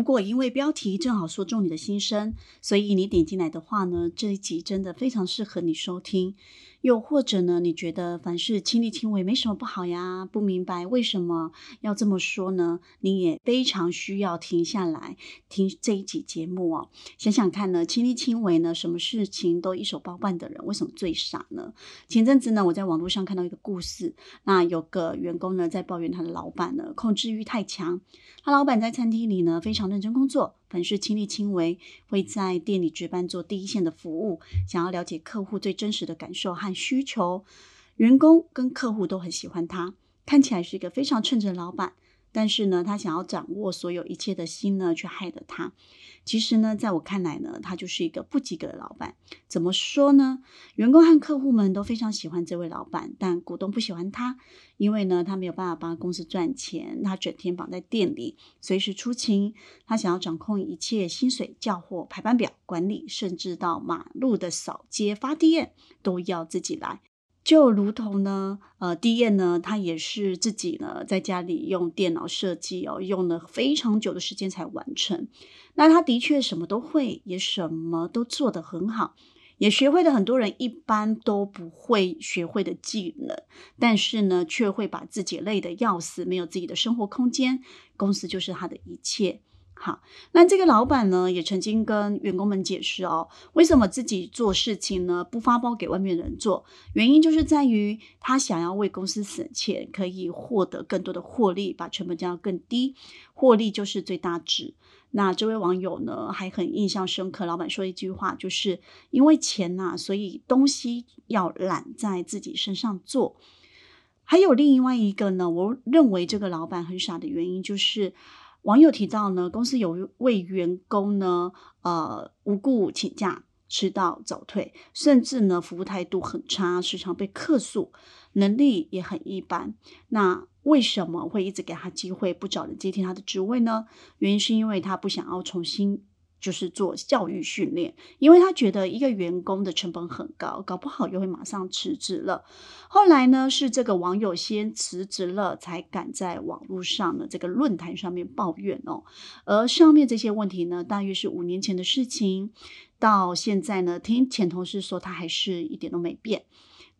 如果因为标题正好说中你的心声，所以你点进来的话呢，这一集真的非常适合你收听。又或者呢，你觉得凡事亲力亲为没什么不好呀？不明白为什么要这么说呢？你也非常需要停下来听这一集节目哦。想想看呢，亲力亲为呢，什么事情都一手包办的人，为什么最傻呢？前阵子呢，我在网络上看到一个故事，那有个员工呢在抱怨他的老板呢控制欲太强，他老板在餐厅里呢非常认真工作。凡事亲力亲为，会在店里值班做第一线的服务，想要了解客户最真实的感受和需求。员工跟客户都很喜欢他，看起来是一个非常称职的老板。但是呢，他想要掌握所有一切的心呢，却害了他。其实呢，在我看来呢，他就是一个不及格的老板。怎么说呢？员工和客户们都非常喜欢这位老板，但股东不喜欢他，因为呢，他没有办法帮公司赚钱，他整天绑在店里，随时出勤。他想要掌控一切薪水、叫货、排班表、管理，甚至到马路的扫街、发电都要自己来。就如同呢，呃，第燕呢，他也是自己呢，在家里用电脑设计哦，用了非常久的时间才完成。那他的确什么都会，也什么都做得很好，也学会了很多人一般都不会学会的技能。但是呢，却会把自己累得要死，没有自己的生活空间，公司就是他的一切。好，那这个老板呢，也曾经跟员工们解释哦，为什么自己做事情呢不发包给外面人做？原因就是在于他想要为公司省钱，可以获得更多的获利，把成本降到更低，获利就是最大值。那这位网友呢，还很印象深刻，老板说一句话，就是因为钱呐，所以东西要揽在自己身上做。还有另外一个呢，我认为这个老板很傻的原因就是。网友提到呢，公司有位员工呢，呃，无故请假、迟到、早退，甚至呢，服务态度很差，时常被客诉，能力也很一般。那为什么会一直给他机会，不找人接替他的职位呢？原因是因为他不想要重新。就是做教育训练，因为他觉得一个员工的成本很高，搞不好又会马上辞职了。后来呢，是这个网友先辞职了，才敢在网络上的这个论坛上面抱怨哦。而上面这些问题呢，大约是五年前的事情，到现在呢，听前同事说，他还是一点都没变。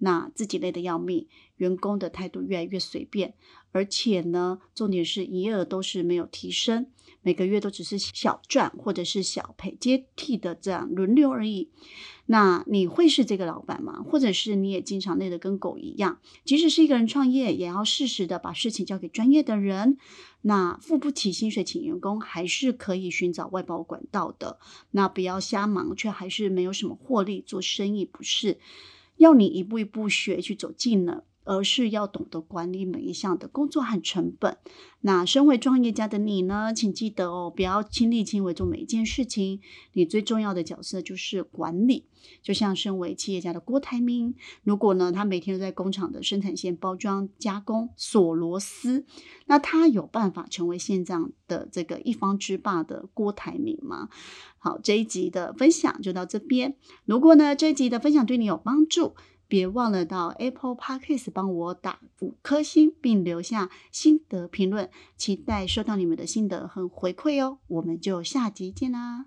那自己累得要命，员工的态度越来越随便，而且呢，重点是营业额都是没有提升，每个月都只是小赚或者是小赔接替的这样轮流而已。那你会是这个老板吗？或者是你也经常累得跟狗一样？即使是一个人创业，也要适时的把事情交给专业的人。那付不起薪水请员工，还是可以寻找外包管道的。那不要瞎忙，却还是没有什么获利，做生意不是？要你一步一步学去走技能，而是要懂得管理每一项的工作和成本。那身为创业家的你呢？请记得哦，不要亲力亲为做每一件事情。你最重要的角色就是管理。就像身为企业家的郭台铭，如果呢他每天都在工厂的生产线包装加工锁螺丝，那他有办法成为现在的这个一方之霸的郭台铭吗？好，这一集的分享就到这边。如果呢这一集的分享对你有帮助，别忘了到 Apple Podcast 帮我打五颗星，并留下心得评论，期待收到你们的心得和回馈哦。我们就下集见啦！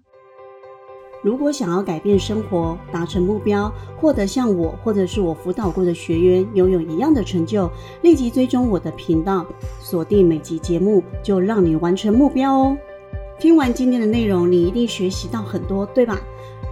如果想要改变生活、达成目标、获得像我或者是我辅导过的学员拥有一样的成就，立即追踪我的频道，锁定每集节目，就让你完成目标哦。听完今天的内容，你一定学习到很多，对吧？